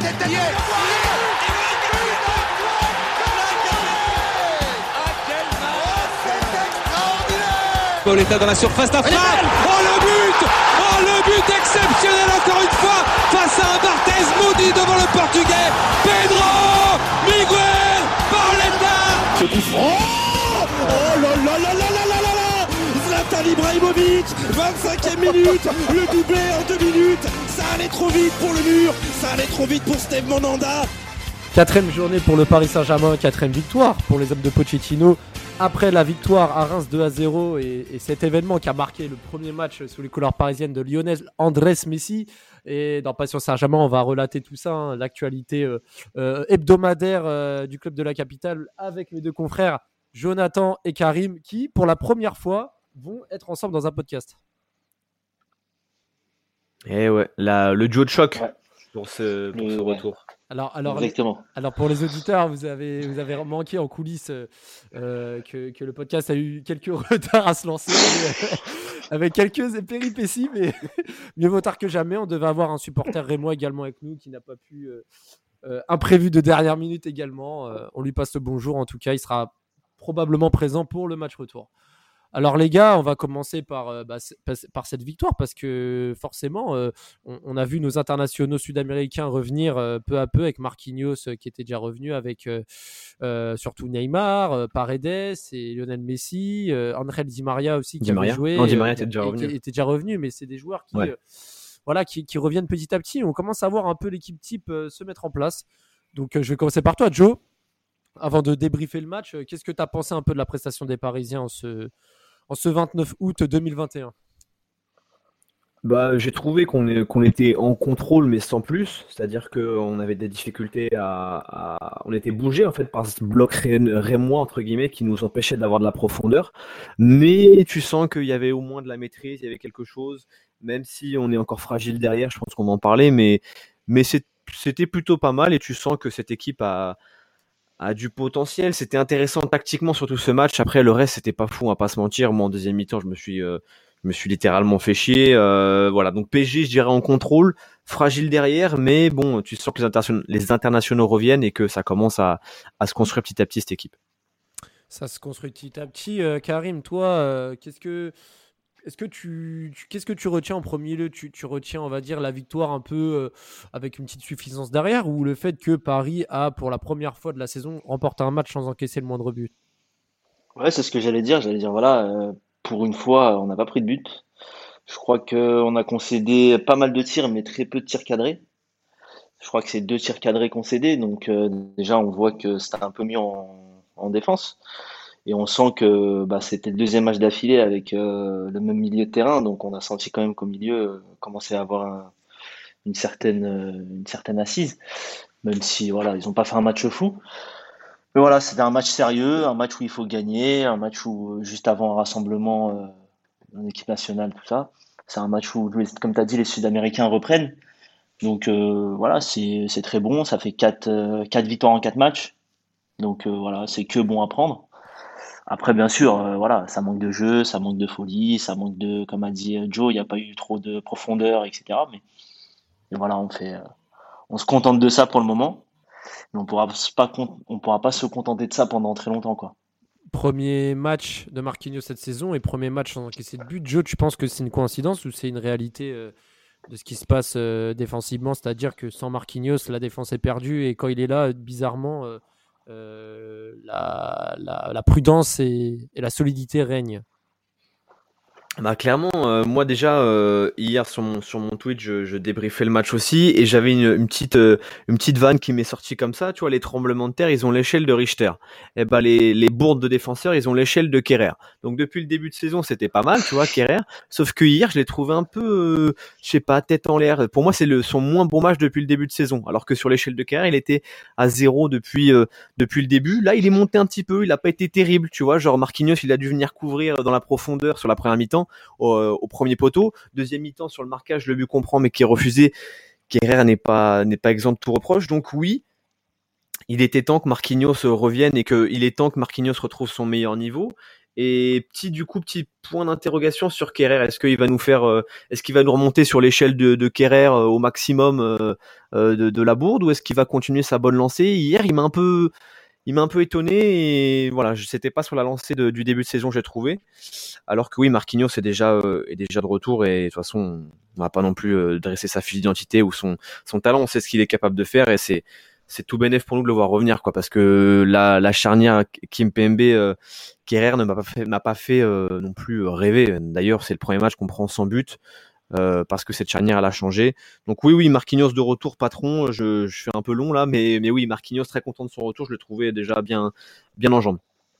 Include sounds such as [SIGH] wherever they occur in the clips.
tête d'Ayer Pauletta dans la surface d'affaire. Oh le but. Oh le but exceptionnel encore une fois face à un Barthez maudit devant le portugais. Pedro Miguel Pauletta Ce coup oh, franc Oh là là. Zlatan Ibrahimovic 25e minute Le doublé en deux minutes Ça allait trop vite pour le mur Ça allait trop vite pour Steve Monanda Quatrième journée pour le Paris Saint-Germain, quatrième victoire pour les hommes de Pochettino. Après la victoire à Reims 2 à 0 et, et cet événement qui a marqué le premier match sous les couleurs parisiennes de Lionel Andrés Messi. Et dans Passion Saint-Germain, on va relater tout ça, hein, l'actualité euh, euh, hebdomadaire euh, du club de la capitale avec mes deux confrères Jonathan et Karim qui, pour la première fois, vont être ensemble dans un podcast. Et ouais, la, le duo de choc Ouais. pour ce, pour Le- ce ouais. retour. Alors, alors, Exactement. Alors pour les auditeurs, vous avez, vous avez manqué en coulisses euh, que, que le podcast a eu quelques [LAUGHS] retards à se lancer, euh, avec quelques péripéties, mais [LAUGHS] mieux vaut tard que jamais. On devait avoir un supporter rémois également avec nous qui n'a pas pu, euh, euh, imprévu de dernière minute également. Euh, on lui passe le bonjour en tout cas, il sera probablement présent pour le match retour. Alors les gars, on va commencer par, euh, bah, par- cette victoire parce que forcément, euh, on, on a vu nos internationaux sud-américains revenir euh, peu à peu avec Marquinhos euh, qui était déjà revenu, avec surtout Neymar, Paredes et Lionel Messi, Angel Di Maria aussi qui avait Maria joué. Non, Di Maria était déjà revenu. qui était déjà revenu, mais c'est des joueurs qui, Ouais. voilà, qui, qui reviennent petit à petit. On commence à voir un peu l'équipe type se mettre en place. Donc je vais commencer par toi, Joe. Avant de débriefer le match, euh, qu'est-ce que tu as pensé un peu de la prestation des Parisiens en ce, en ce 29 août 2021 Bah, j'ai trouvé qu'on était en contrôle, mais sans plus. C'est-à-dire qu'on avait des difficultés à, On était bougé, en fait, par ce bloc ré- rémois, entre guillemets, qui nous empêchait d'avoir de la profondeur. Mais tu sens qu'il y avait au moins de la maîtrise, il y avait quelque chose, même si on est encore fragile derrière, je pense qu'on en parler, mais, mais c'était plutôt pas mal et tu sens que cette équipe a, a du potentiel. C'était intéressant tactiquement, surtout ce match. Après, le reste, c'était pas fou, on va pas se mentir. Moi, en deuxième mi-temps, je me suis, euh, je me suis littéralement fait chier. Euh, voilà, donc PSG, je dirais en contrôle, fragile derrière, mais bon, tu sens que les internationaux reviennent et que ça commence à, à se construire petit à petit cette équipe. Ça se construit petit à petit. Euh, Karim, toi, euh, qu'est-ce que, est-ce que tu, qu'est-ce que tu retiens en premier lieu? Tu, retiens, on va dire, la victoire un peu euh, avec une petite suffisance derrière ou le fait que Paris a, pour la première fois de la saison, remporté un match sans encaisser le moindre but? Ouais, c'est ce que j'allais dire. J'allais dire, voilà, euh, pour une fois, on n'a pas pris de but. Je crois qu'on a concédé pas mal de tirs, mais très peu de tirs cadrés. Je crois que c'est deux tirs cadrés concédés. Donc, euh, déjà, on voit que c'était un peu mieux en défense. Et on sent que bah, c'était le deuxième match d'affilée avec euh, le même milieu de terrain. Donc, on a senti quand même qu'au milieu, euh, commençait à avoir un- une certaine, euh, une certaine assise. Même si, voilà, ils n'ont pas fait un match fou. Mais voilà, c'était un match sérieux, un match où il faut gagner, un match où juste avant un rassemblement en équipe nationale, tout ça. C'est un match où, comme tu as dit, les Sud-Américains reprennent. Donc voilà, c'est très bon. Ça fait 4 euh, quatre victoires en 4 matchs. Donc voilà, c'est que bon à prendre. Après, bien sûr, euh, voilà, ça manque de jeu, ça manque de folie, ça manque de, comme a dit euh, Joe, il n'y a pas eu trop de profondeur, etc. Mais, voilà, on fait, euh, on se contente de ça pour le moment. Mais on pourra pas, on pourra pas se contenter de ça pendant très longtemps, quoi. Premier match de Marquinhos cette saison et premier match sans encaisser de but. Joe, tu penses que c'est une coïncidence ou c'est une réalité de ce qui se passe défensivement? C'est-à-dire que sans Marquinhos, la défense est perdue et quand il est là, bizarrement, la, la- la prudence et la solidité règnent. Bah clairement, euh, moi déjà euh, hier sur mon sur mon Twitch, je, je débriefais le match aussi et j'avais une, une petite euh, une petite vanne qui m'est sortie comme ça. Tu vois, les tremblements de terre, ils ont l'échelle de Richter. Et ben les les bourdes de défenseurs, ils ont l'échelle de Kerrer. Donc depuis le début de saison, c'était pas mal, tu vois, Kerrer. Sauf que hier, je l'ai trouvé un peu, je sais pas, tête en l'air. Pour moi, c'est le son moins bon match depuis le début de saison. Alors que sur l'échelle de Kerrer, il était à zéro depuis depuis le début. Là, il est monté un petit peu. Il a pas été terrible, tu vois. Genre Marquinhos, il a dû venir couvrir dans la profondeur sur la première mi-temps au, premier poteau. Deuxième mi-temps sur le marquage, le but comprend, mais qui est refusé. Kerrer n'est pas n'est pas exempt de tout reproche. Donc oui, il était temps que Marquinhos revienne et qu'il est temps que Marquinhos retrouve son meilleur niveau. Et petit du coup petit point d'interrogation sur Kerrer. Est-ce qu'il va nous faire, euh, est-ce qu'il va nous remonter sur l'échelle de, de Kerrer euh, au maximum euh, de, la bourde ou est-ce qu'il va continuer sa bonne lancée? Hier, il m'a un peu, il m'a un peu étonné et voilà, je n'étais pas sur la lancée du début de saison, j'ai trouvé. Alors que oui, Marquinhos est déjà est déjà de retour et de toute façon, on va pas non plus dresser sa fiche d'identité ou son son talent. On sait ce qu'il est capable de faire et c'est c'est tout bénéf pour nous de le voir revenir quoi parce que la, la charnière Kim PMB euh, Kerrer ne m'a pas fait m'a pas fait euh, non plus rêver d'ailleurs c'est le premier match qu'on prend sans but euh, parce que cette charnière elle a changé donc oui oui Marquinhos de retour patron je, je fais un peu long là mais mais oui Marquinhos très content de son retour je le trouvais déjà bien bien en jambes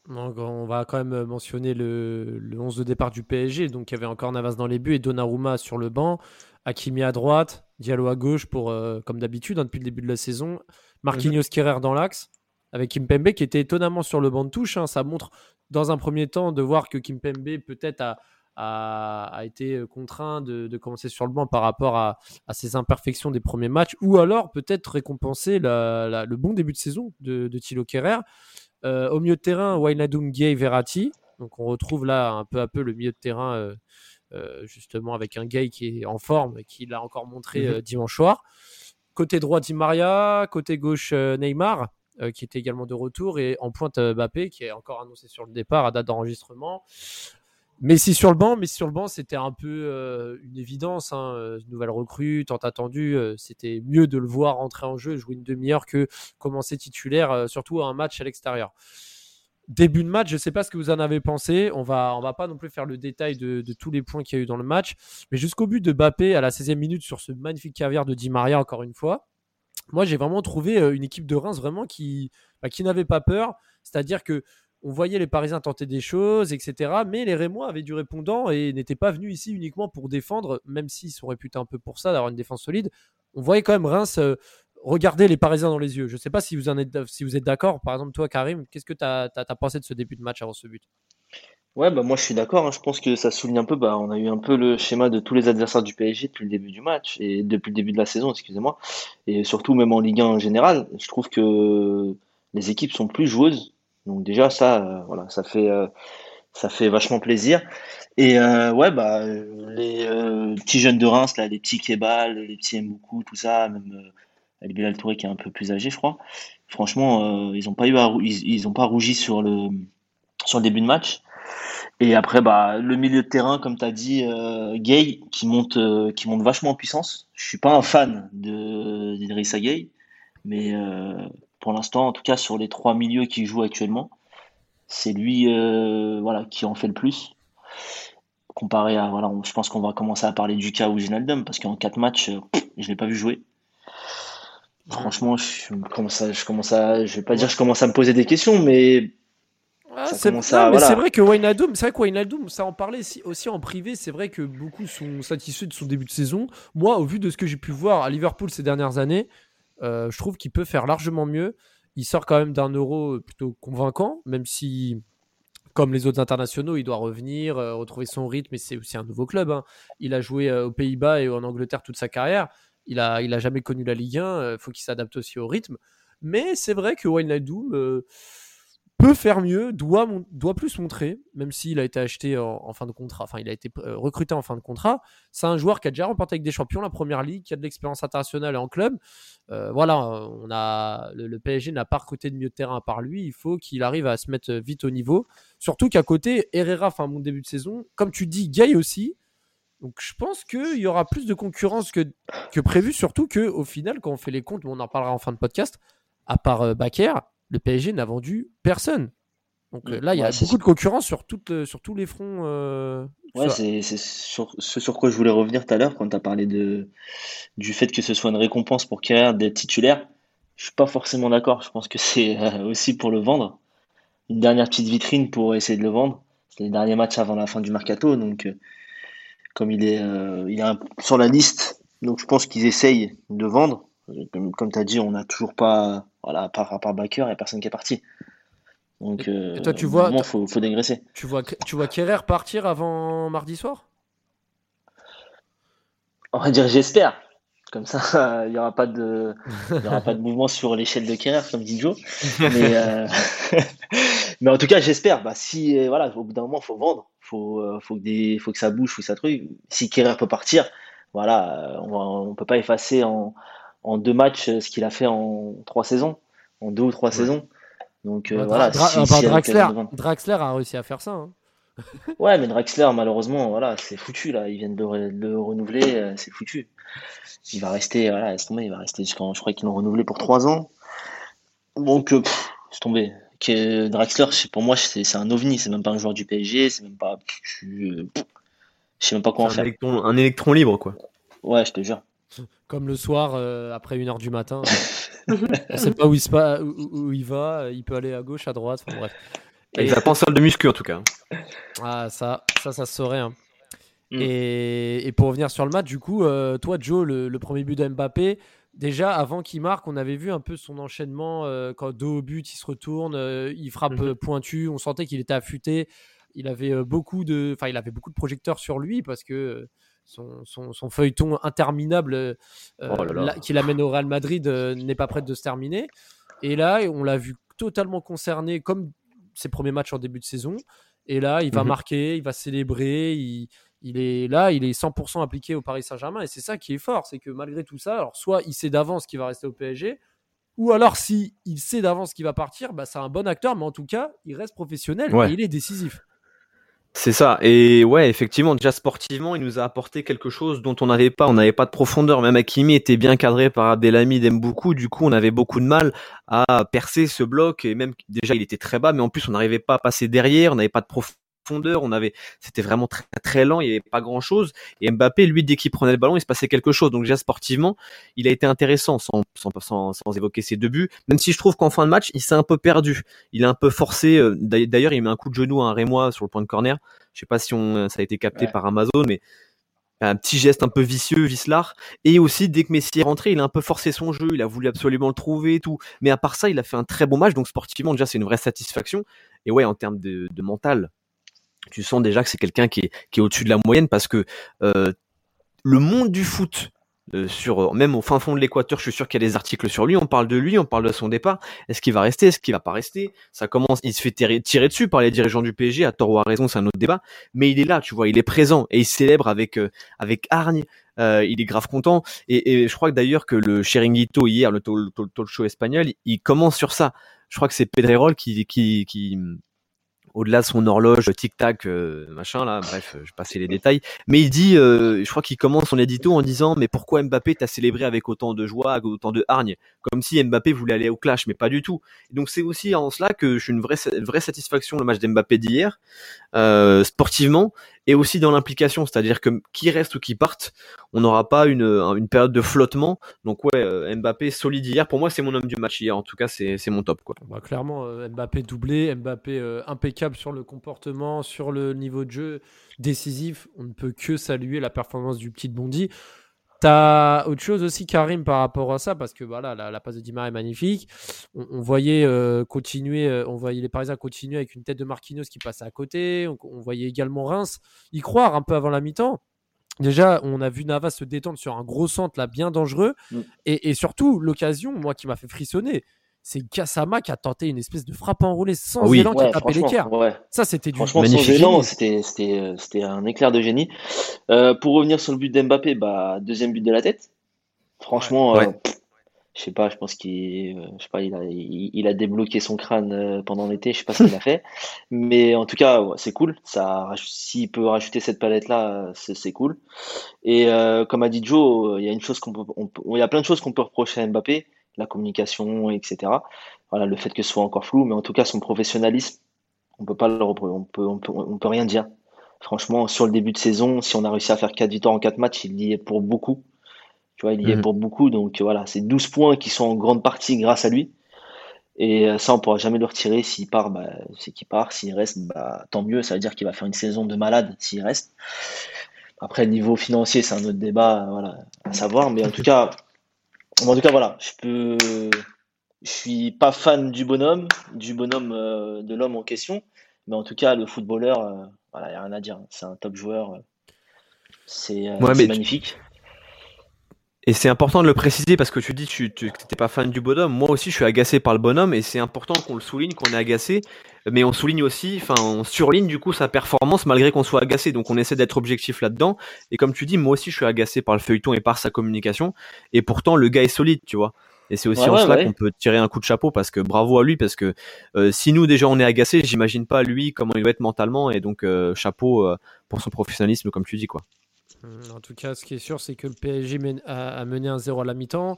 donc, on va quand même mentionner le, le 11 de départ du PSG. Donc, il y avait encore Navas dans les buts et Donnarumma sur le banc. Hakimi à droite, Diallo à gauche, pour, comme d'habitude, hein, depuis le début de la saison. Marquinhos Kerrer dans l'axe, avec Kimpembe qui était étonnamment sur le banc de touche. Hein. Ça montre dans un premier temps de voir que Kimpembe peut-être a, a, été contraint de, commencer sur le banc par rapport à, ses imperfections des premiers matchs, ou alors peut-être récompenser le bon début de saison de, de Thilo Kerrer. Euh, au milieu de terrain, Wijnaldum, Gay, Verratti. Donc on retrouve là un peu à peu le milieu de terrain, euh, euh, justement avec un Gay qui est en forme et qui l'a encore montré mhm. dimanche soir. Côté droit, Di Maria. Côté gauche, euh, Neymar, euh, qui était également de retour. Et en pointe, euh, Mbappé, qui est encore annoncé sur le départ à date d'enregistrement. Messi sur le banc, sur le banc, c'était un peu une évidence. Hein, nouvelle recrue, tant attendue. c'était mieux de le voir entrer en jeu, jouer une demi-heure que commencer titulaire, surtout à un match à l'extérieur début de match, je ne sais pas ce que vous en avez pensé. On va, on va pas non plus faire le détail de, tous les points qu'il y a eu dans le match. Mais jusqu'au but de Bappé à la 16e minute sur ce magnifique caviar de Di Maria, encore une fois. Moi, j'ai vraiment trouvé euh, une équipe de Reims vraiment qui, bah, qui n'avait pas peur. C'est-à-dire que on voyait les Parisiens tenter des choses, etc. Mais les Rémois avaient du répondant et n'étaient pas venus ici uniquement pour défendre, même s'ils sont réputés un peu pour ça, d'avoir une défense solide. On voyait quand même Reims euh, regardez les Parisiens dans les yeux. Je ne sais pas si vous, en êtes, si vous êtes d'accord. Par exemple, toi, Karim, qu'est-ce que tu as, pensé de ce début de match avant ce but? Ouais, bah moi je suis d'accord. Hein. Je pense que ça souligne un peu. Bah, on a eu un peu le schéma de tous les adversaires du PSG depuis le début du match et depuis le début de la saison, excusez-moi. Et surtout, même en Ligue 1 en général, je trouve que les équipes sont plus joueuses. Donc, déjà, ça, euh, voilà, ça fait, euh, ça fait vachement plaisir. Et euh, ouais, bah, les petits jeunes de Reims, là, les petits Kebal, les petits Mboukou, tout ça, même avec Bilal Touré qui est un peu plus âgé, je crois. Franchement, ils ont pas rougi sur le début de match. Et après, bah, le milieu de terrain, comme tu as dit, Gay, qui monte, qui monte vachement en puissance. Je suis pas un fan de d'Idrissa Gay, mais pour l'instant, en tout cas, sur les trois milieux qui jouent actuellement, c'est lui voilà, qui en fait le plus. Comparé à, voilà, je pense qu'on va commencer à parler du cas ou Ginaldum, parce qu'en quatre matchs, je l'ai pas vu jouer. Franchement, je commence à, je commence à, je vais pas dire je commence à me poser des questions, mais c'est vrai que Wijnaldum, c'est vrai que Wijnaldum, ça en parlait aussi en privé. C'est vrai que beaucoup sont satisfaits de son début de saison. Moi, au vu de ce que j'ai pu voir à Liverpool ces dernières années, euh, je trouve qu'il peut faire largement mieux. Il sort quand même d'un euro plutôt convaincant, même si, comme les autres internationaux, il doit revenir, euh, retrouver son rythme. Et c'est aussi un nouveau club. Hein. Il a joué euh, aux Pays-Bas et en Angleterre toute sa carrière. Il a, il a jamais connu la Ligue 1. Il euh, faut qu'il s'adapte aussi au rythme. Mais c'est vrai que Wijnaldum euh, peut faire mieux, doit, doit plus montrer, même s'il a été acheté en, fin de contrat, enfin il a été euh, recruté en fin de contrat. C'est un joueur qui a déjà remporté avec des champions la première ligue, qui a de l'expérience internationale en club. voilà, on a le, PSG n'a pas recruté de mieux de terrain à part lui. Il faut qu'il arrive à se mettre vite au niveau. Surtout qu'à côté, Herrera fait un début de saison. Comme tu dis, Gay aussi. Donc je pense qu'il y aura plus de concurrence que, que prévu, surtout qu'au final, quand on fait les comptes, on en parlera en fin de podcast, à part euh, le PSG n'a vendu personne. Donc euh, là, il y a beaucoup de concurrence sur, toutes, sur tous les fronts. Euh, ouais, c'est sur, ce sur quoi je voulais revenir tout à l'heure quand tu as parlé de, du fait que ce soit une récompense pour Kerrer d'être titulaire. Je suis pas forcément d'accord. Je pense que c'est euh, aussi pour le vendre. Une dernière petite vitrine pour essayer de le vendre. C'est les derniers matchs avant la fin du mercato. Donc comme il est, euh, il est sur la liste, donc je pense qu'ils essayent de vendre. Comme, tu as dit, on n'a toujours pas, voilà, par rapport à Baker, il n'y a personne qui est parti. Donc, et toi, tu vois, il faut, faut dégraisser. Tu vois, tu vois Kerrer partir avant mardi soir? On va dire j'espère. Comme ça, [LAUGHS] il n'y aura pas de, il y aura pas de [LAUGHS] mouvement sur l'échelle de Kerrer, comme dit Joe. Mais, euh, [LAUGHS] mais en tout cas, j'espère. Bah, si, euh, voilà, au bout d'un moment, il faut vendre. Faut, euh, faut que des, faut que ça bouge, faut que ça truc. Si Kerrer peut partir, voilà, on, ne peut pas effacer en, en deux matchs ce qu'il a fait en trois saisons, en deux ou trois saisons. Donc Bah, voilà. Dra- si- bah, si Draxler. Draxler a réussi à faire ça. hein. [LAUGHS] Ouais, mais Draxler, malheureusement, voilà, c'est foutu là. Ils viennent de, re- de le renouveler, euh, c'est foutu. Il va rester, voilà, laisse tomber, il va rester jusqu'en, je crois qu'ils l'ont renouvelé pour trois ans. Donc, euh, laisse tomber. Que Draxler, c'est- pour moi, c'est c'est un ovni. C'est même pas un joueur du PSG. C'est même pas, je, sais même pas quoi en un faire. électron, un électron libre, quoi. Ouais, je te jure. Comme le soir, euh, après 1h du matin. [LAUGHS] on sait pas où il, se pa- où, où- où il va. Il peut aller à gauche, à droite. Enfin bref. Il va pas en salle de muscu, en tout cas. Ah, ça, ça, ça se saurait. hein. Mm. Et, et pour revenir sur le match, du coup, euh, toi, Joe, le, le premier but de Mbappé, déjà avant qu'il marque, on avait vu un peu son enchaînement. euh, quand dos au but, il se retourne, euh, il frappe Mhm. euh, pointu. On sentait qu'il était affûté. Il avait euh, beaucoup de, enfin, il avait beaucoup de projecteurs sur lui parce que euh, son, son- son feuilleton interminable euh, Oh là là. là- qui l'amène au Real Madrid euh, n'est pas prêt de se terminer. Et là, on l'a vu totalement concerné, comme ses premiers matchs en début de saison. Et là, il va Mhm. marquer, il va célébrer. Il, il est là, il est 100% appliqué au Paris Saint-Germain. Et c'est ça qui est fort, c'est que malgré tout ça, alors soit il sait d'avance qu'il va rester au PSG, ou alors si il sait d'avance qu'il va partir, bah, c'est un bon acteur, mais en tout cas, il reste professionnel Ouais. et il est décisif. C'est ça. Et ouais, effectivement, déjà sportivement, il nous a apporté quelque chose dont on n'avait pas. On n'avait pas de profondeur. Même Hakimi était bien cadré par Abdelhamid Mboukou. Du coup, on avait beaucoup de mal à percer ce bloc. Et même déjà, il était très bas, mais en plus, on n'arrivait pas à passer derrière. On n'avait pas de profondeur. On avait, c'était vraiment très très lent. Il n'y avait pas grand chose. Et Mbappé, lui, dès qu'il prenait le ballon, il se passait quelque chose. Donc déjà sportivement, il a été intéressant, sans sans sans, sans évoquer ses deux buts. Même si je trouve qu'en fin de match, il s'est un peu perdu. Il est un peu forcé. euh, d'ailleurs- il met un coup de genou à un Rémois sur le point de corner. Je sais pas si on, ça a été capté Ouais. par Amazon, mais un petit geste un peu vicieux, vicelard. Et aussi, dès que Messi est rentré, il a un peu forcé son jeu, il a voulu absolument le trouver et tout. Mais à part ça, il a fait un très bon match, donc sportivement, déjà, c'est une vraie satisfaction. Et ouais, en termes de, de mental, tu sens déjà que c'est quelqu'un qui est, qui est au-dessus de la moyenne parce que euh, le monde du foot, euh, sur même au fin fond de l'équateur, je suis sûr qu'il y a des articles sur lui. On parle de lui, on parle de son départ. Est-ce qu'il va rester? Est-ce qu'il va pas rester? Ça commence. Il se fait tirer, tirer dessus par les dirigeants du PSG, à tort ou à raison, c'est un autre débat. Mais il est là, tu vois, il est présent et il célèbre avec euh, avec hargne. Euh, il est grave content et, et je crois que d'ailleurs que le Chiringuito hier, le talk, show espagnol, il commence sur ça. Je crois que c'est Pedrerol qui qui qui au-delà de son horloge tic-tac euh, machin là bref euh, je passais les détails. Mais il dit euh, je crois qu'il commence son édito en disant mais pourquoi Mbappé t'a célébré avec autant de joie avec autant de hargne? Comme si Mbappé voulait aller au clash mais pas du tout. Donc c'est aussi en cela que je suis une vraie vraie satisfaction le match d'Mbappé d'hier. Euh, sportivement et aussi dans l'implication c'est-à-dire que qui reste ou qui parte on n'aura pas une période de flottement donc ouais euh, Mbappé solide hier pour moi c'est mon homme du match hier en tout cas c'est mon top quoi Bah, clairement, euh, Mbappé doublé, Mbappé euh, impeccable sur le comportement, sur le niveau de jeu, décisif. On ne peut que saluer la performance du petit Bondi. T'as autre chose aussi, Karim, par rapport à ça, parce que voilà, la, la passe de Di Maria est magnifique. On, on voyait euh, continuer, euh, on voyait les Parisiens continuer avec une tête de Marquinhos qui passait à côté. On, on voyait également Reims y croire un peu avant la mi-temps. Déjà, on a vu Navas se détendre sur un gros centre là, bien dangereux. Mm. Et, et surtout, l'occasion, moi, qui m'a fait frissonner, c'est Gassama qui a tenté une espèce de frappe enroulée sans Oui. élan qui a Ouais, tapé franchement, l'équerre. ouais. Ça, c'était du Franchement, Magnifique sans élan, génie. c'était, c'était, euh, c'était un éclair de génie. Euh, pour revenir sur le but d'Mbappé, bah, deuxième but de la tête. Franchement, Ouais. euh, pff, je sais pas, je pense qu'il, euh, je sais pas, il a, il, il a débloqué son crâne pendant l'été, je sais pas ce qu'il a fait. [LAUGHS] Mais en tout cas, ouais, c'est cool. Ça, s'il peut rajouter cette palette-là, c'est, cool. Et euh, comme a dit Joe, il y a une chose qu'on peut, on peut- il y a plein de choses qu'on peut reprocher à Mbappé, la communication, etc. Voilà, le fait que ce soit encore flou, mais en tout cas, son professionnalisme, on peut pas le on peut, on peut, on peut rien dire. Franchement, sur le début de saison, si on a réussi à faire 4 victoires en 4 matchs, il y est pour beaucoup. Tu vois, il y est Mhm. pour beaucoup. Donc voilà, c'est 12 points qui sont en grande partie grâce à lui. Et euh, ça, on pourra jamais le retirer. S'il part, bah, c'est qu'il part. S'il reste, bah, tant mieux. Ça veut dire qu'il va faire une saison de malade s'il reste. Après, niveau financier, c'est un autre débat, voilà, à savoir. Mais en tout cas, en tout cas, voilà, je peux, je suis pas fan du bonhomme, du bonhomme euh, de l'homme en question. Mais en tout cas, le footballeur, euh, voilà, il n'y a rien à dire. C'est un top joueur. euh, C'est Ouais, magnifique. Et c'est important de le préciser parce que tu dis que tu n'étais pas fan du bonhomme. Moi aussi, je suis agacé par le bonhomme et c'est important qu'on le souligne, qu'on est agacé. Mais on souligne aussi, enfin, on surligne du coup sa performance malgré qu'on soit agacé. Donc on essaie d'être objectif là-dedans. Et comme tu dis, moi aussi, je suis agacé par le feuilleton et par sa communication. Et pourtant, le gars est solide, tu vois. Et c'est aussi en cela qu'on peut tirer un coup de chapeau parce que bravo à lui parce que euh, si nous déjà on est agacé, j'imagine pas lui comment il va être mentalement et donc euh, chapeau euh, pour son professionnalisme comme tu dis quoi. Mmh, en tout cas, ce qui est sûr, c'est que le PSG a, mené un 0 à la mi-temps.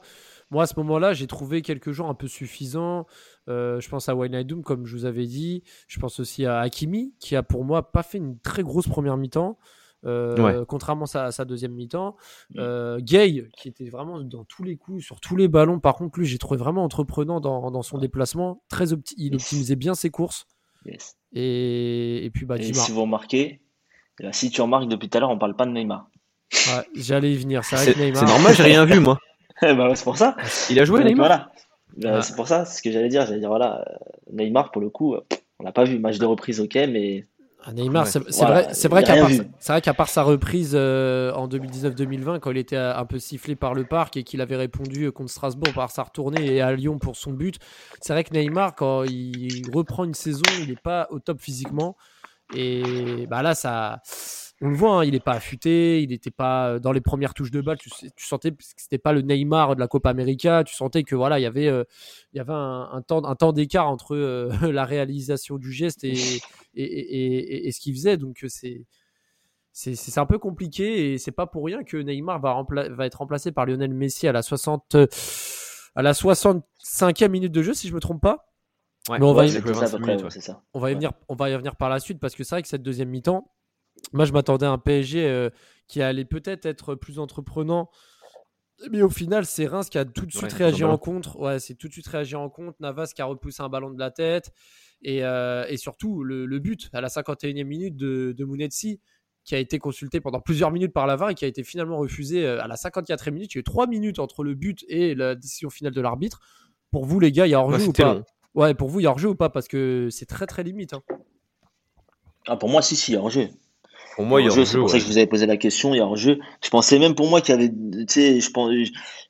Moi, à ce moment-là, j'ai trouvé quelques jours un peu suffisants. Euh, je pense à Wijnaldum, comme je vous avais dit. Je pense aussi à Hakimi, qui a pour moi pas fait une très grosse première mi-temps. Euh, contrairement à sa, deuxième mi-temps. Mmh. Euh, Gay, qui était vraiment dans tous les coups, sur tous les ballons. Par contre, lui, j'ai trouvé vraiment entreprenant dans, son déplacement. Très il optimisait bien ses courses. Et, puis, bah, et si vous remarquez, si tu remarques depuis tout à l'heure, on parle pas de Neymar. J'allais y venir. C'est normal, j'ai rien vu, moi. [LAUGHS] bah, c'est pour ça. Il a joué, Neymar Voilà. Bah, c'est pour ça, c'est ce que j'allais dire. J'allais dire, voilà, euh, Neymar, pour le coup, on n'a pas vu. Match de reprise, ok, mais. Ah, Neymar, c'est vrai, c'est vrai qu'à part, qu'à part, sa reprise euh, en 2019-2020, quand il était un peu sifflé par le parc et qu'il avait répondu contre Strasbourg par sa retournée et à Lyon pour son but, c'est vrai que Neymar, quand il reprend une saison, il n'est pas au top physiquement. Et bah là, ça on le voit, hein, il n'est pas affûté, il n'était pas euh, dans les premières touches de balle. Tu, sentais que c'était pas le Neymar de la Copa América. Tu sentais que voilà, il y avait, euh, il y avait un, temps, un temps d'écart entre euh, [LAUGHS] la réalisation du geste et, et, ce qu'il faisait. Donc c'est c'est un peu compliqué et c'est pas pour rien que Neymar va, va être remplacé par Lionel Messi à la 60 à la 65e minute de jeu si je me trompe pas. Mais on va y, on va y venir on va y venir par la suite parce que c'est vrai que cette deuxième mi-temps moi, je m'attendais à un PSG euh, qui allait peut-être être plus entreprenant. Mais au final, c'est Reims qui a tout de suite réagi en contre. Ouais, c'est tout de suite réagi en contre. Navas qui a repoussé un ballon de la tête. Et, euh, et surtout, le, but à la 51e minute de, de qui a été consulté pendant plusieurs minutes par la VAR et qui a été finalement refusé euh, à la 54e minute. Il y a eu 3 minutes entre le but et la décision finale de l'arbitre. Pour vous, les gars, il y a hors-jeu ou pas Ouais, pour vous, il y a hors-jeu ou pas? Parce que c'est très très limite. Hein. Ah, pour moi, si, si, il y a hors-jeu. Pour moi, il y a jeu. C'est pour ça que je vous avais posé la question. Il y a un jeu. Je pensais même pour moi qu'il y avait, tu sais, je pense,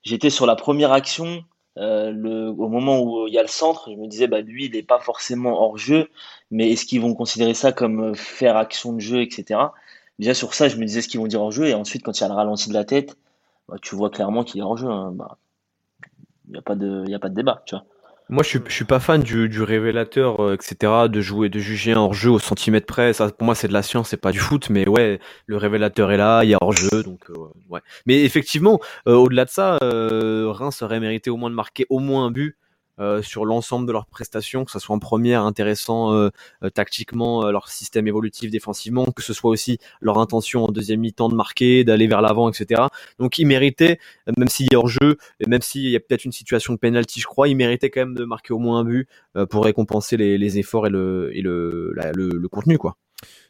j'étais sur la première action. Euh, le, au moment où il y a le centre, je me disais, bah lui, il n'est pas forcément hors jeu, mais est-ce qu'ils vont considérer ça comme euh, faire action de jeu, etc. Déjà sur ça, je me disais ce qu'ils vont dire hors jeu, et ensuite quand il y a le ralenti de la tête, bah, tu vois clairement qu'il est hors jeu. Hein. Bah, il n'y a pas de, y a pas de débat, tu vois. Moi, je suis, suis pas fan du, du révélateur, euh, etc., de jouer, de juger un hors-jeu au centimètre près. Ça, pour moi, c'est de la science, c'est pas du foot. Mais ouais, le révélateur est là, il y a hors-jeu, donc euh, ouais. Mais effectivement, euh, au-delà de ça, Reims aurait mérité au moins de marquer au moins un but. Euh, sur l'ensemble de leurs prestations, que ce soit en première intéressant euh, euh, tactiquement leur système évolutif défensivement, que ce soit aussi leur intention en deuxième mi-temps de marquer, d'aller vers l'avant, etc. Donc ils méritaient, même s'il y a hors jeu, et même s'il y a peut-être une situation de penalty, je crois, ils méritaient quand même de marquer au moins un but pour récompenser les, efforts et le, et le, le contenu, quoi.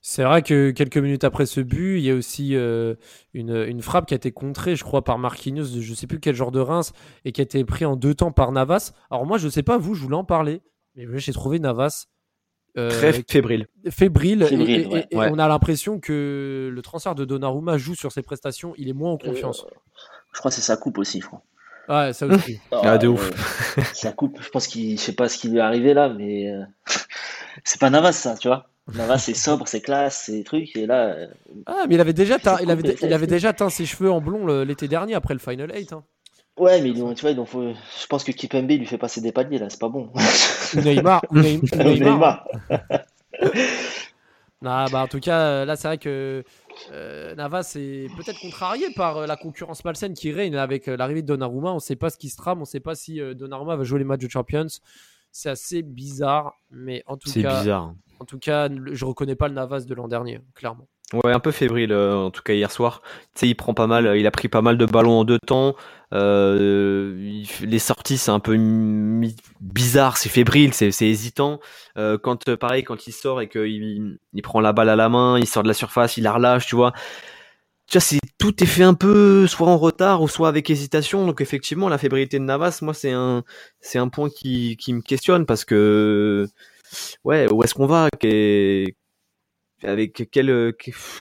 C'est vrai que quelques minutes après ce but, il y a aussi euh, une, frappe qui a été contrée, je crois, par Marquinhos, de je ne sais plus quel genre de Reims, et qui a été pris en deux temps par Navas. Alors moi, je ne sais pas, vous, je voulais en parler, mais j'ai trouvé Navas euh, très fébrile. Fébrile, et, on a l'impression que le transfert de Donnarumma joue sur ses prestations, il est moins en confiance. Euh, je crois que c'est sa coupe aussi, je crois. Ouais, ça aussi. [LAUGHS] ah, de ouf. sa coupe, je pense qu'il, je sais pas ce qui lui est arrivé là, mais [LAUGHS] c'est pas Navas ça, tu vois. Là, c'est sobre, c'est classe, c'est trucs. Et là. Euh, ah, mais il avait déjà, teint, il avait, il avait déjà teint ses cheveux en blond l'été dernier après le Final 8. Hein. Ouais, mais tu vois, donc, je pense que Kipembe lui fait passer des paliers là, c'est pas bon. Ou Neymar. Ou [LAUGHS] Neymar. [LAUGHS] bah, en tout cas, là, c'est vrai que euh, Navas est peut-être contrarié par euh, la concurrence malsaine qui règne avec l'arrivée de Donnarumma. On ne sait pas ce qui se trame, on ne sait pas si Donnarumma va jouer les matchs de Champions. C'est assez bizarre, mais en tout cas. C'est bizarre. En tout cas, je reconnais pas le Navas de l'an dernier, clairement. Ouais, un peu fébrile, euh, en tout cas hier soir. Tu sais, il prend pas mal, il a pris pas mal de ballons en deux temps. Euh, les sorties, c'est un peu bizarre, c'est fébrile, c'est hésitant. Euh, quand pareil, quand il sort et qu'il il prend la balle à la main, il sort de la surface, il la relâche, tu vois. Tu c'est tout est fait un peu soit en retard ou soit avec hésitation. Donc effectivement, la fébrilité de Navas, moi, c'est un c'est un point qui me questionne parce que ouais, où est-ce qu'on va? Avec quelle,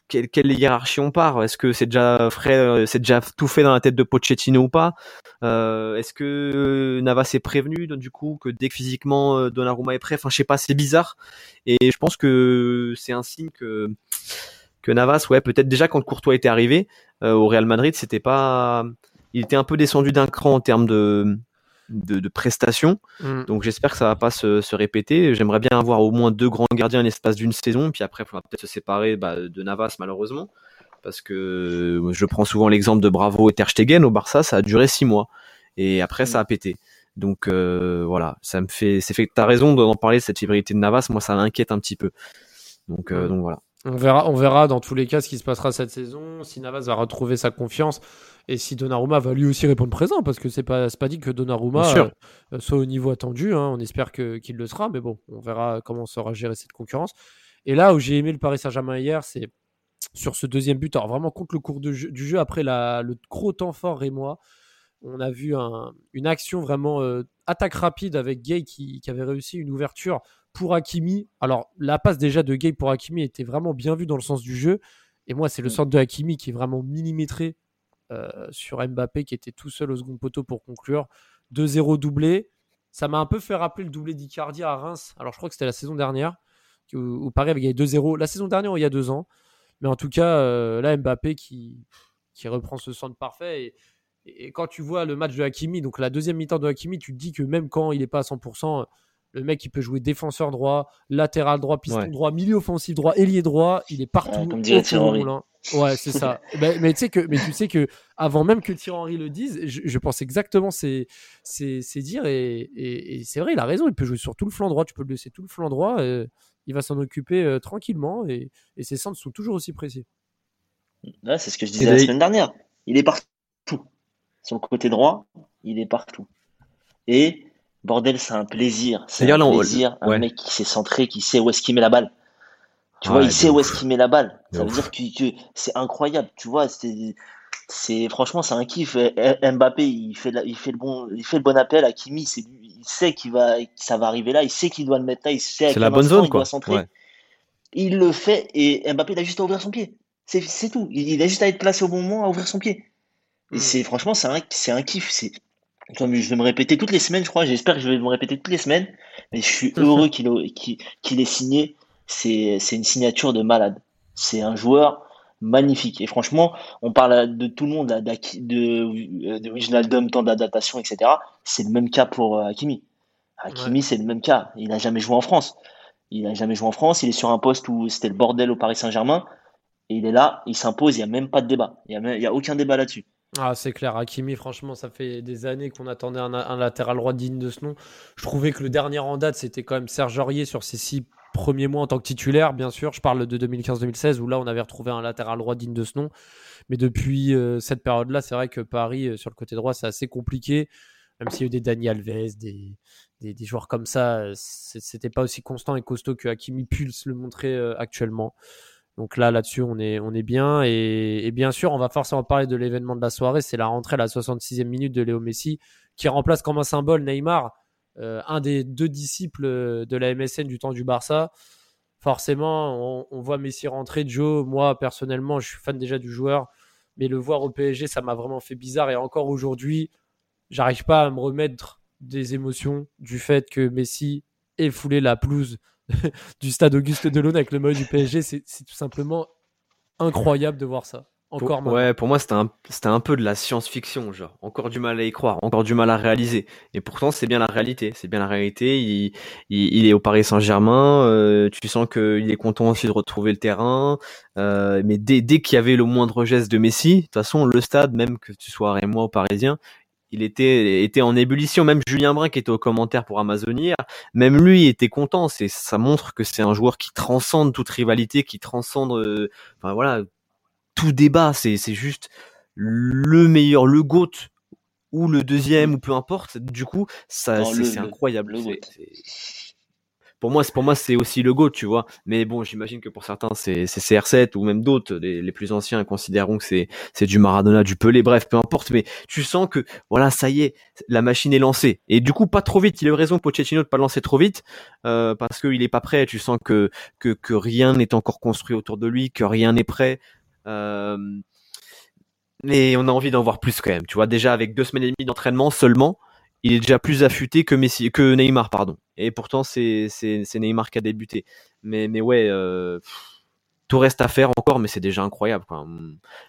quelle, quelle hiérarchie on part? Est-ce que c'est déjà frais, c'est déjà tout fait dans la tête de Pochettino ou pas? Euh, Est-ce que Navas est prévenu? Du coup que dès que physiquement Donnarumma est prêt? Enfin, je sais pas, c'est bizarre. Et je pense que c'est un signe que que Navas, ouais, peut-être déjà quand Courtois était arrivé au Real Madrid, c'était pas, il était un peu descendu d'un cran en termes de de, prestations. Mm. Donc j'espère que ça va pas se, répéter. J'aimerais bien avoir au moins deux grands gardiens à l'espace d'une saison, puis après il faudra peut-être se séparer bah, de Navas malheureusement, parce que je prends souvent l'exemple de Bravo et Ter Stegen au Barça, ça a duré six mois et après ça a pété. Donc euh, voilà, ça me fait, c'est fait. T'as raison d'en parler de cette fébrilité de Navas. Moi, ça m'inquiète un petit peu. Donc, euh, mm. donc voilà. On verra, on verra dans tous les cas ce qui se passera cette saison. Si Navas va retrouver sa confiance et si Donnarumma va lui aussi répondre présent, parce que c'est pas, pas dit que Donnarumma euh, soit au niveau attendu. Hein. On espère qu'il le sera, mais bon, on verra comment sera gérée cette concurrence. Et là où j'ai aimé le Paris Saint-Germain hier, c'est sur ce deuxième but. Alors vraiment contre le cours du jeu, après la, le gros temps fort et moi, on a vu une action vraiment euh, attaque rapide avec Gay qui, qui avait réussi une ouverture pour Hakimi. Alors, la passe déjà de Gay pour Hakimi était vraiment bien vue dans le sens du jeu. Et moi, c'est le mm. centre de Hakimi qui est vraiment millimétré sur Mbappé qui était tout seul au second poteau pour conclure. 2-0 doublé. Ça m'a un peu fait rappeler le doublé d'Icardi à Reims. Alors, je crois que c'était la saison dernière où, Paris avait gagné 2-0. La saison dernière, il y a deux ans. Mais en tout cas, euh, là, Mbappé qui, qui reprend ce centre parfait. Et, et, quand tu vois le match de Hakimi, donc la deuxième mi-temps de Hakimi, tu te dis que même quand il n'est pas à 100%, le mec, il peut jouer défenseur droit, latéral droit, piston droit, milieu offensif droit, ailier droit. Il est partout. comme dirait Thierry Ouais, c'est ça. [LAUGHS] mais, tu sais que, mais tu sais que avant même que Thierry Henry le dise, je, pense exactement c'est c'est dire et, c'est vrai, il a raison. Il peut jouer sur tout le flanc droit. Tu peux le laisser tout le flanc droit. Euh, il va s'en occuper euh, tranquillement et, ses centres sont toujours aussi précis. c'est ce que je disais la semaine dernière. Il est partout. Sur le côté droit, il est partout. Et Bordel, c'est un plaisir. C'est un plaisir. Un mec qui s'est centré, qui sait où est-ce qu'il met la balle. Tu vois, il sait où est-ce qu'il met la balle. Ça veut dire que, c'est incroyable. Tu vois, c'est, c'est franchement, c'est un kiff. Mbappé, il fait, il fait le bon, il fait le bon appel à Kimi. C'est, il sait qu'il va, ça va arriver là. Il sait qu'il doit le mettre là. Il sait c'est la bonne zone, quoi. Il le fait et Mbappé, il a juste à ouvrir son pied. C'est, c'est tout. Il, a juste à être placé au bon moment, à ouvrir son pied. Et hmm. c'est franchement, c'est un, c'est un kiff. C'est, comme je vais me répéter toutes les semaines, je crois. J'espère que je vais me répéter toutes les semaines. Mais je suis heureux qu'il ait signé. C'est une signature de malade. C'est un joueur magnifique. Et franchement, on parle de tout le monde, de, de, de Wijnaldum, temps d'adaptation, etc. C'est le même cas pour euh, Hakimi. Hakimi, c'est le même cas. Il n'a jamais joué en France. Il n'a jamais joué en France. Il est sur un poste où c'était le bordel au Paris Saint-Germain. Et il est là, il s'impose. Il n'y a même pas de débat. Il n'y a, a aucun débat là-dessus. Ah, c'est clair. Hakimi, franchement, ça fait des années qu'on attendait un, latéral droit digne de ce nom. Je trouvais que le dernier en date, c'était quand même Serge Aurier sur ses six premiers mois en tant que titulaire, bien sûr. Je parle de 2015-2016, où là, on avait retrouvé un latéral droit digne de ce nom. Mais depuis euh, cette période-là, c'est vrai que Paris, euh, sur le côté droit, c'est assez compliqué. Même s'il y a eu des Dani Alves, des, des, joueurs comme ça, euh, c'était pas aussi constant et costaud que Hakimi Pulse le montrer actuellement. Donc là, là-dessus, on est, bien. Et, bien sûr, on va forcément parler de l'événement de la soirée. C'est la rentrée à la 66e minute de Léo Messi, qui remplace comme un symbole Neymar, euh, un des deux disciples de la MSN du temps du Barça. Forcément, on, voit Messi rentrer. Joe, moi, personnellement, je suis fan déjà du joueur. Mais le voir au PSG, ça m'a vraiment fait bizarre. Et encore aujourd'hui, j'arrive pas à me remettre des émotions du fait que Messi ait foulé la pelouse [LAUGHS] du stade Auguste Delaune avec le mode du PSG. C'est tout simplement incroyable de voir ça. Encore pour, ouais, pour moi, c'était un, un peu de la science-fiction, genre. Encore du mal à y croire, encore du mal à réaliser. Et pourtant, c'est bien la réalité. C'est bien la réalité. Il, il, est au Paris Saint-Germain. Euh, tu sens qu'il est content aussi de retrouver le terrain. Euh, mais dès, dès qu'il y avait le moindre geste de Messi, de toute façon, le stade, même que tu sois Rémois ou Parisien, il était était en ébullition. Même Julien Brun qui était au commentaire pour Amazonia, même lui était content. C'est ça montre que c'est un joueur qui transcende toute rivalité, qui transcende, euh, enfin voilà, tout débat. C'est c'est juste le meilleur, le goat ou le deuxième ou peu importe. Du coup, ça c'est incroyable. Pour moi, c'est pour moi, c'est aussi le GOAT, tu vois. Mais bon, j'imagine que pour certains, c'est CR7 ou même d'autres, les, plus anciens, considéreront que c'est c'est du Maradona, du Pelé, bref, peu importe. Mais tu sens que voilà, ça y est, la machine est lancée. Et du coup, pas trop vite. Il a eu raison, Pochettino, de pas lancer trop vite euh, parce qu'il est pas prêt. Tu sens que que que rien n'est encore construit autour de lui, que rien n'est prêt. Euh, mais on a envie d'en voir plus quand même. Tu vois, déjà avec deux semaines et demie d'entraînement seulement il est déjà plus affûté que Messi, que Neymar, pardon. Et pourtant, c'est Neymar qui a débuté. Mais, mais ouais, euh, tout reste à faire encore, mais c'est déjà incroyable. Quoi.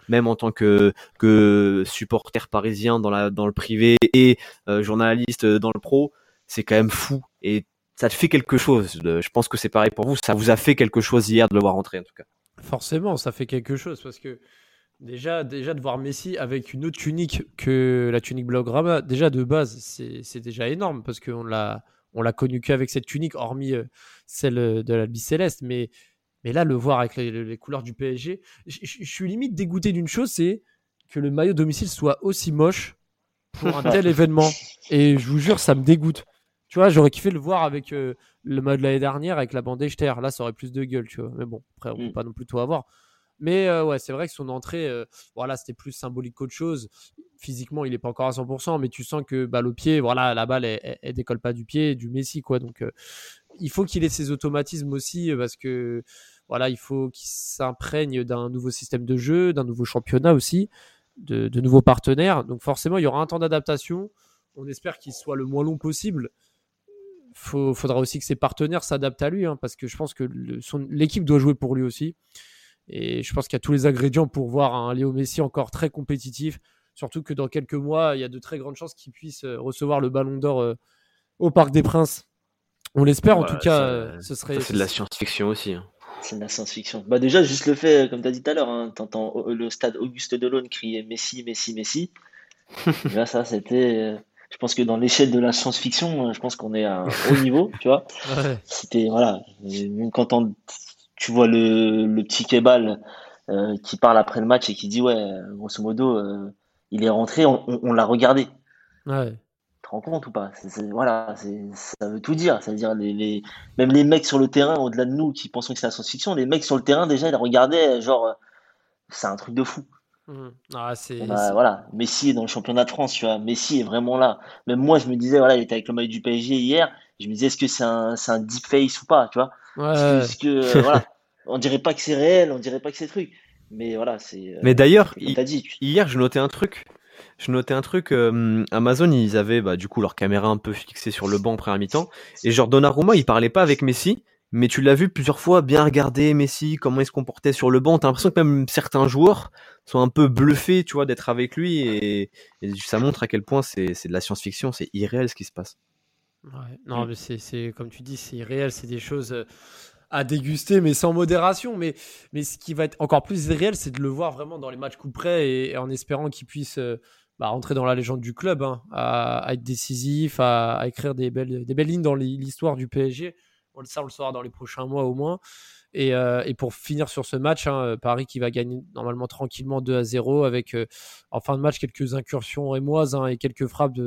Même en tant que, que supporter parisien dans, la, dans le privé et euh, journaliste dans le pro, c'est quand même fou. Et ça te fait quelque chose. Je pense que c'est pareil pour vous. Ça vous a fait quelque chose hier de le voir rentrer, en tout cas. Forcément, ça fait quelque chose parce que Déjà, déjà de voir Messi avec une autre tunique que la tunique Blaugrana, déjà de base, c'est déjà énorme parce qu'on l'a on l'a connu qu'avec cette tunique, hormis euh, celle de la Céleste. Mais, mais là, le voir avec les, couleurs du PSG, je suis limite dégoûté d'une chose, c'est que le maillot domicile soit aussi moche pour un tel [LAUGHS] événement. Et je vous jure, ça me dégoûte. Tu vois, j'aurais kiffé le voir avec euh, le maillot de l'année dernière, avec la bande terre. Là, ça aurait plus de gueule, tu vois. Mais bon, après, on ne peut mm. pas non plus tout avoir. Mais ouais, c'est vrai que son entrée, voilà, c'était plus symbolique qu'autre chose. Physiquement, il n'est pas encore à 100%, mais tu sens que bah, le pied, voilà, la balle, elle, décolle pas du pied, du Messi, quoi. Donc, il faut qu'il ait ses automatismes aussi, parce que voilà, il faut qu'il s'imprègne d'un nouveau système de jeu, d'un nouveau championnat aussi, de, nouveaux partenaires. Donc, forcément, il y aura un temps d'adaptation. On espère qu'il soit le moins long possible. Il faudra aussi que ses partenaires s'adaptent à lui, hein, parce que je pense que l'équipe doit jouer pour lui aussi. Et je pense qu'il y a tous les ingrédients pour voir un Léo Messi encore très compétitif. Surtout que dans quelques mois, il y a de très grandes chances qu'il puisse euh, recevoir le Ballon d'Or euh, au Parc des Princes. On l'espère en tout cas. Euh, ce serait. C'est de la science-fiction aussi. Hein. C'est de la science-fiction. Bah déjà, juste le fait, comme tu as dit tout à l'heure, hein, t'entends le stade Auguste Delaune crier Messi, Messi, Messi. [LAUGHS] Là, ça, c'était. Je pense que dans l'échelle de la science-fiction, je pense qu'on est à un haut niveau, tu vois. C'était voilà. Quand on tu vois le, le petit Kebal euh, qui parle après le match et qui dit ouais, grosso modo, euh, il est rentré, on, l'a regardé. Ouais. Tu te rends compte ou pas? Voilà, ça veut tout dire. C'est-à-dire les, les, même les mecs sur le terrain, au-delà de nous qui pensons que c'est la science-fiction, les mecs sur le terrain déjà ils regardaient genre euh, c'est un truc de fou. Mmh. Ah, c'est, voilà, Messi est dans le championnat de France, tu vois. Messi est vraiment là. Même moi, je me disais, voilà, il était avec le maillot du PSG hier. Je me disais, est-ce que c'est un, c'est un deep face ou pas, tu vois? Ouais. Est-ce que, voilà, on dirait pas que c'est réel, on dirait pas que c'est truc. Mais voilà, c'est. Euh, mais d'ailleurs, hier, je notais un truc. Je notais un truc. Euh, Amazon, ils avaient bah, du coup leur caméra un peu fixée sur le banc après mi-temps. Et genre Donnarumma, il parlait pas avec Messi, mais tu l'as vu plusieurs fois bien regarder Messi, comment il se comportait sur le banc. T'as l'impression que même certains joueurs sont un peu bluffés, tu vois, d'être avec lui. Et, ça montre à quel point c'est de la science-fiction, c'est irréel ce qui se passe. Ouais, non, mais c'est comme tu dis, c'est irréel, c'est des choses. Euh, à déguster, mais sans modération. Mais, mais ce qui va être encore plus réel, c'est de le voir vraiment dans les matchs coup près et, en espérant qu'il puisse euh, bah, rentrer dans la légende du club, hein, à, être décisif, à, écrire des belles, des belles lignes dans l'histoire du PSG. On le, le saura dans les prochains mois au moins. Et, euh, et pour finir sur ce match, hein, Paris qui va gagner normalement tranquillement 2 à 0 avec euh, en fin de match quelques incursions rémoises hein, et quelques frappes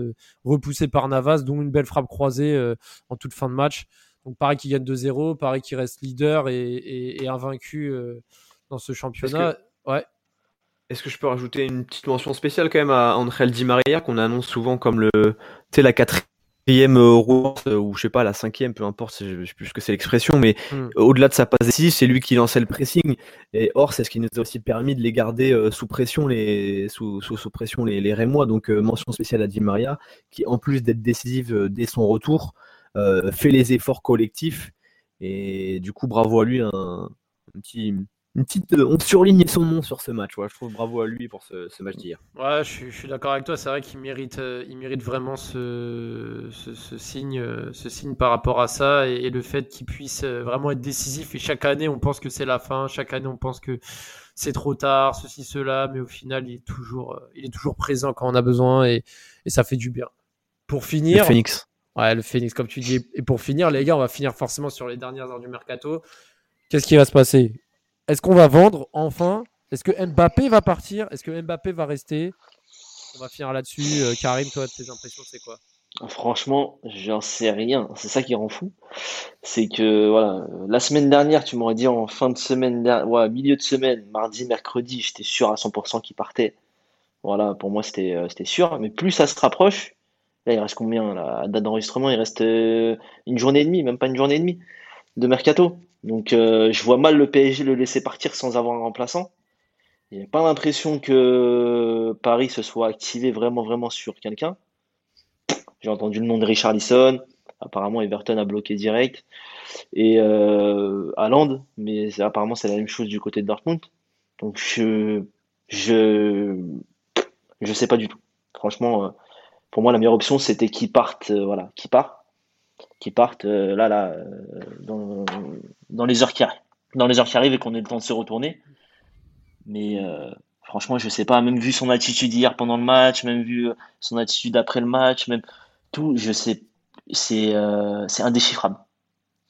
repoussées par Navas, dont une belle frappe croisée en toute fin de match. Donc Paris qui gagne 2-0, Paris qui reste leader et, invaincu euh, dans ce championnat. Est-ce que, ouais. Est-ce que je peux rajouter une petite mention spéciale quand même à Angel Di Maria qu'on annonce souvent comme le, la quatrième roue ou je sais pas la cinquième, peu importe, je sais plus ce que c'est l'expression, mais hmm. au-delà de sa passe décisive, c'est lui qui lançait le pressing. Et or, c'est ce qui nous a aussi permis de les garder euh, sous pression les sous, sous, pression les, les Rémois. Donc euh, mention spéciale à Di Maria qui en plus d'être décisive dès son retour fait les efforts collectifs. Et du coup, bravo à lui. Un, petit, une petite, euh, on surligne son nom sur ce match. je trouve bravo à lui pour ce, match d'hier. Ouais, je suis, d'accord avec toi. C'est vrai qu'il mérite, euh, il mérite vraiment ce, ce, signe, ce signe par rapport à ça et, le fait qu'il puisse vraiment être décisif. Et chaque année, on pense que c'est la fin. Chaque année, on pense que c'est trop tard, ceci, cela. Mais au final, il est toujours, il est toujours présent quand on a besoin et, et ça fait du bien. Pour finir. Phoenix. Ouais, le Phoenix, comme tu dis. Et pour finir, les gars, on va finir forcément sur les dernières heures du mercato. Qu'est-ce qui va se passer? Est-ce qu'on va vendre enfin? Est-ce que Mbappé va partir? Est-ce que Mbappé va rester? On va finir là-dessus. Euh, Karim, toi, tes impressions, c'est quoi? Franchement, j'en sais rien. C'est ça qui rend fou. C'est que, voilà, la semaine dernière, tu m'aurais dit en fin de semaine, ouais, milieu de semaine, mardi, mercredi, j'étais sûr à 100% qu'il partait. Voilà, pour moi, euh, c'était sûr. Mais plus ça se rapproche, là, il reste combien, la date d'enregistrement? Il reste euh, une journée et demie, même pas une journée et demie de mercato. Donc, euh, je vois mal le PSG le laisser partir sans avoir un remplaçant. Il n'y pas l'impression que Paris se soit activé vraiment, vraiment sur quelqu'un. J'ai entendu le nom de Richard Lisson. Apparemment, Everton a bloqué direct. Et euh, mais apparemment, c'est la même chose du côté de Dortmund. Donc, je, je, je sais pas du tout. Franchement, euh, pour moi, la meilleure option, c'était qu'il parte, euh, voilà, qu'il part, qu'il parte euh, là, là, dans, dans les heures qui arrivent, dans les heures qui arrivent et qu'on ait le temps de se retourner. Mais franchement, je sais pas. Même vu son attitude hier pendant le match, même vu son attitude après le match, même tout, je sais, euh, c'est indéchiffrable.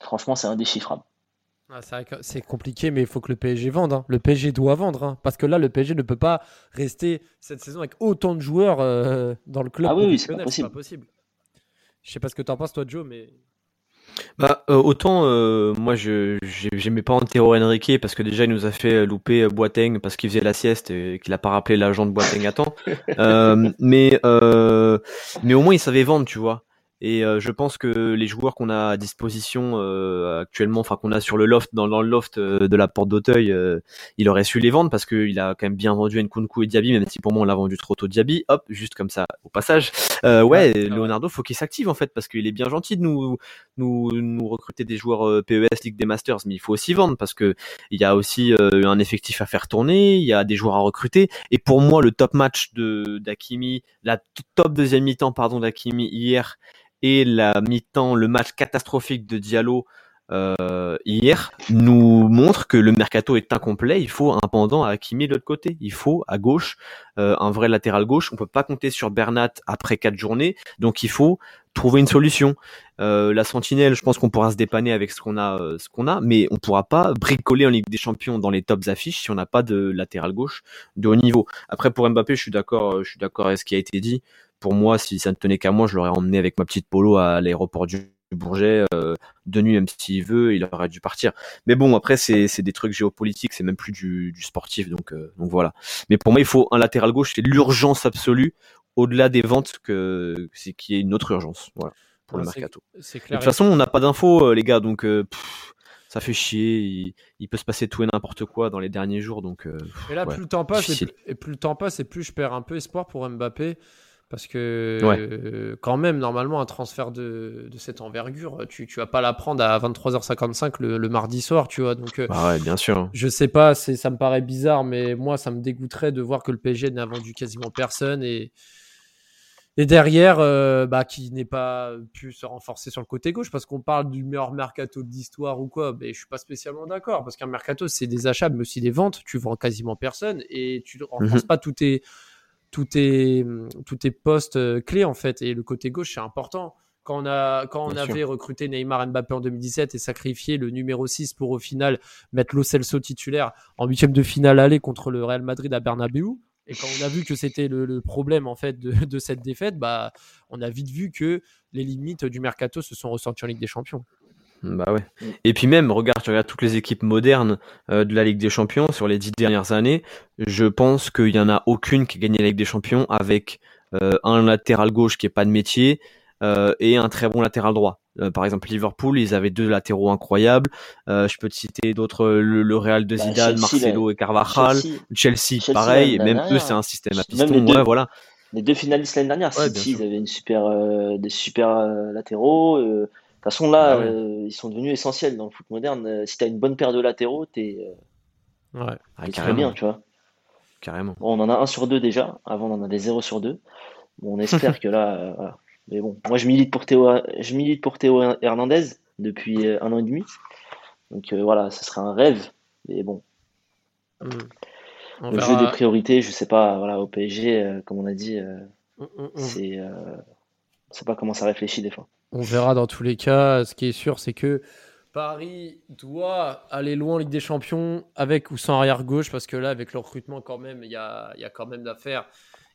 Franchement, c'est indéchiffrable. Ah, c'est compliqué, mais il faut que le PSG vende. Hein. Le PSG doit vendre. Hein. parce que là, le PSG ne peut pas rester cette saison avec autant de joueurs euh, dans le club. Ah oui, c'est pas, possible. pas possible. Je sais pas ce que tu en penses, toi, Joe, mais. Bah, euh, autant euh, moi je j'aimais pas Antero Henrique parce que déjà il nous a fait louper Boateng parce qu'il faisait la sieste et qu'il a pas rappelé l'agent de Boateng à temps. [LAUGHS] mais mais au moins il savait vendre, tu vois. Et euh, je pense que les joueurs qu'on a à disposition euh, actuellement, enfin qu'on a sur le loft, dans, le loft euh, de la porte d'Auteuil, il aurait su les vendre parce qu'il a quand même bien vendu Nkunku et Diaby, même si pour moi on l'a vendu trop tôt Diaby. Hop, juste comme ça au passage. ouais, Leonardo, faut qu'il s'active en fait parce qu'il est bien gentil de nous nous nous recruter des joueurs PES Ligue des Masters, mais il faut aussi vendre parce que il y a aussi un effectif à faire tourner, il y a des joueurs à recruter. Et pour moi, le top match de d'Akimi, la top deuxième mi-temps pardon d'Akimi hier et la mi-temps, le match catastrophique de Diallo euh, hier nous montre que le mercato est incomplet. Il faut un pendant à Hakimi de l'autre côté. Il faut à gauche euh, un vrai latéral gauche. On peut pas compter sur Bernat après quatre journées, donc il faut trouver une solution. Euh, la Sentinelle, je pense qu'on pourra se dépanner avec ce qu'on a, ce qu'on a, mais on pourra pas bricoler en Ligue des Champions dans les tops affiches si on n'a pas de latéral gauche de haut niveau. Après pour Mbappé, je suis d'accord, je suis d'accord avec ce qui a été dit pour moi, si ça ne tenait qu'à moi, je l'aurais emmené avec ma petite polo à l'aéroport du Bourget euh, de nuit, même s'il veut, il aurait dû partir. Mais bon, après, c'est des trucs géopolitiques, c'est même plus du, sportif, donc, euh, donc voilà. Mais pour moi, il faut un latéral gauche, c'est l'urgence absolue, au-delà des ventes, que c'est qu'il y ait une autre urgence, voilà, pour le mercato. de toute façon, on n'a pas d'infos, euh, les gars, donc ça fait chier. Il, peut se passer tout et n'importe quoi dans les derniers jours, donc. et là, plus le temps passe, et plus le temps passe, et plus je perds un peu espoir pour Mbappé. Parce que quand même, normalement, un transfert de, de cette envergure, tu, tu vas pas l'apprendre à 23h55 le, le, mardi soir, tu vois. Donc, euh, ouais, bien sûr. Je sais pas, ça me paraît bizarre, mais moi, ça me dégoûterait de voir que le PSG n'a vendu quasiment personne et, et derrière, euh, bah, qui n'est pas pu se renforcer sur le côté gauche parce qu'on parle du meilleur mercato de l'histoire ou quoi. Mais je suis pas spécialement d'accord parce qu'un mercato, c'est des achats, mais aussi des ventes. Tu vends quasiment personne et tu ne renforces mhm. pas tous tes tout est, tout est poste euh, clé en fait. Et le côté gauche, c'est important. Quand on, a, quand on avait recruté Neymar Mbappé en 2017 et sacrifié le numéro 6 pour au final mettre Lo Celso titulaire en huitième de finale aller contre le Real Madrid à Bernabeu, et quand on a vu que c'était le, problème en fait de, de, cette défaite, bah, on a vite vu que les limites du mercato se sont ressenties en Ligue des Champions. Bah ouais. Et puis même, regarde, tu regardes toutes les équipes modernes euh, de la Ligue des Champions sur les dix dernières années. Je pense qu'il y en a aucune qui a gagné la Ligue des Champions avec euh, un latéral gauche qui est pas de métier euh, et un très bon latéral droit. par exemple, Liverpool, ils avaient deux latéraux incroyables. je peux te citer d'autres, le, Real de bah, Zidane, Marcelo et Carvajal. Chelsea, pareil. même eux, c'est un système à piston. voilà. Les deux finalistes l'année dernière, City, ils avaient une super, des super latéraux façon, là, ah euh, ils sont devenus essentiels dans le foot moderne. Euh, si tu as une bonne paire de latéraux, t'es euh, ouais. Ah, très bien, tu vois. Carrément. on en a un sur deux déjà. Avant, on en avait zéro sur deux. Bon, on espère [LAUGHS] que là, voilà. Mais bon, moi, je milite pour Théo, je milite pour Théo Hernandez depuis un an et demi. Donc voilà, ce serait un rêve. Mais bon. Hmm. Le jeu des priorités, je sais pas, voilà, au PSG, comme on a dit, c'est. on sait pas comment ça réfléchit des fois. On verra dans tous les cas. Ce qui est sûr, c'est que Paris doit aller loin en Ligue des Champions avec ou sans arrière gauche parce que là, avec le recrutement, quand même, il y a, quand même d'affaires.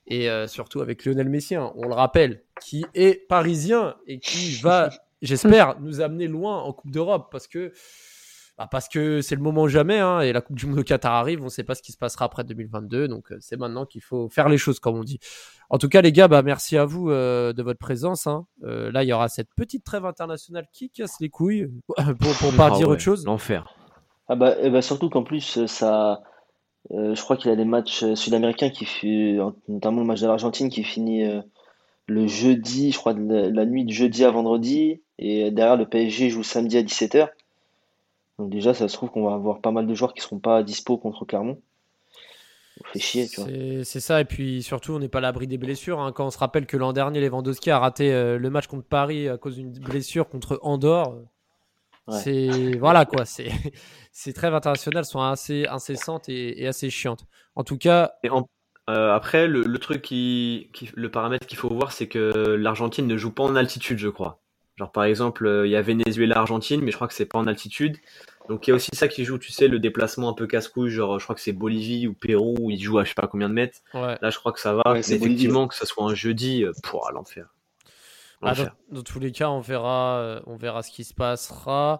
et euh, surtout avec Lionel Messi, hein, on le rappelle, qui est parisien et qui [LAUGHS] va, j'espère, nous amener loin en Coupe d'Europe parce que bah, parce que c'est le moment jamais hein, et la Coupe du Monde au Qatar arrive, on ne sait pas ce qui se passera après 2022, donc euh, c'est maintenant qu'il faut faire les choses comme on dit. En tout cas les gars, bah, merci à vous euh, de votre présence. Hein. Euh, là il y aura cette petite trêve internationale qui casse les couilles [LAUGHS] pour, pour pas Ah dire ouais, autre chose. L'enfer. Ah bah, eh bah surtout qu'en plus, ça, euh, je crois qu'il y a des matchs sud-américains qui fi- notamment le match de l'Argentine qui finit euh, le jeudi, je crois, de la, la nuit de jeudi à vendredi, et derrière le PSG joue samedi à 17h. Donc déjà, ça se trouve qu'on va avoir pas mal de joueurs qui seront pas dispo contre Clermont. On fait chier, tu vois. C'est c'est ça, et puis surtout, on n'est pas à l'abri des blessures. hein. Quand on se rappelle que l'an dernier, Lewandowski a raté euh, le match contre Paris à cause d'une blessure contre Andorre, Ouais. c'est voilà quoi. C'est [LAUGHS] ces trêves internationales sont assez incessantes et, et assez chiantes. En tout cas, Et en- euh, après, le, le truc qui, qui- le paramètre qu'il faut voir, c'est que l'Argentine ne joue pas en altitude, je crois. Genre, par exemple, euh, il y a Venezuela-Argentine, mais je crois que c'est pas en altitude. Donc, il y a aussi ça qui joue, tu sais, le déplacement un peu casse-couille. Genre, je crois que c'est Bolivie ou Pérou, où ils jouent à je sais pas combien de mètres. ouais. Là, je crois que ça va. Ouais, mais effectivement, que ce soit un jeudi, euh, l'enfer. Ah, dans, L'enfer. dans tous les cas, on verra, euh, on verra ce qui se passera.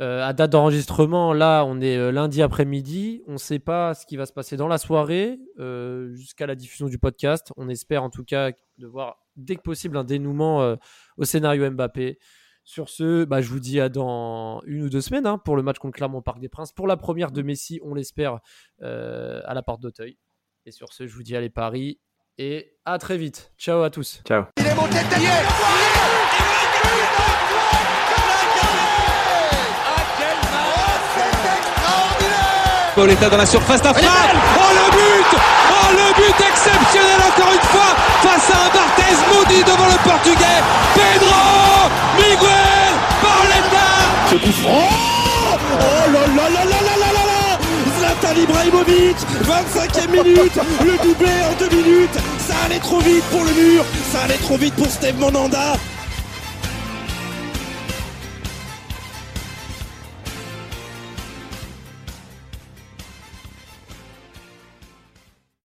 Euh, à date d'enregistrement, là, on est lundi après-midi. On ne sait pas ce qui va se passer dans la soirée euh, jusqu'à la diffusion du podcast. On espère en tout cas de voir dès que possible un dénouement euh, au scénario Mbappé. Sur ce, bah, je vous dis à dans une ou deux semaines hein, pour le match contre Clermont au Parc des Princes. Pour la première de Messi, on l'espère, euh, à la porte d'Auteuil. Et sur ce, je vous dis allez Paris et à très vite. Ciao à tous. Ciao. Il est monté de. C'est extraordinaire Pauletta dans la surface. Oh but Oh le but exceptionnel encore une fois face à un Barthez maudit devant le portugais. Pedro Miguel Pauletta Oh Oh là là là là là là là là. Zlatan Ibrahimovic 25e minute. Le doublé en deux minutes. Ça allait trop vite pour le mur. Ça allait trop vite pour Steve Monanda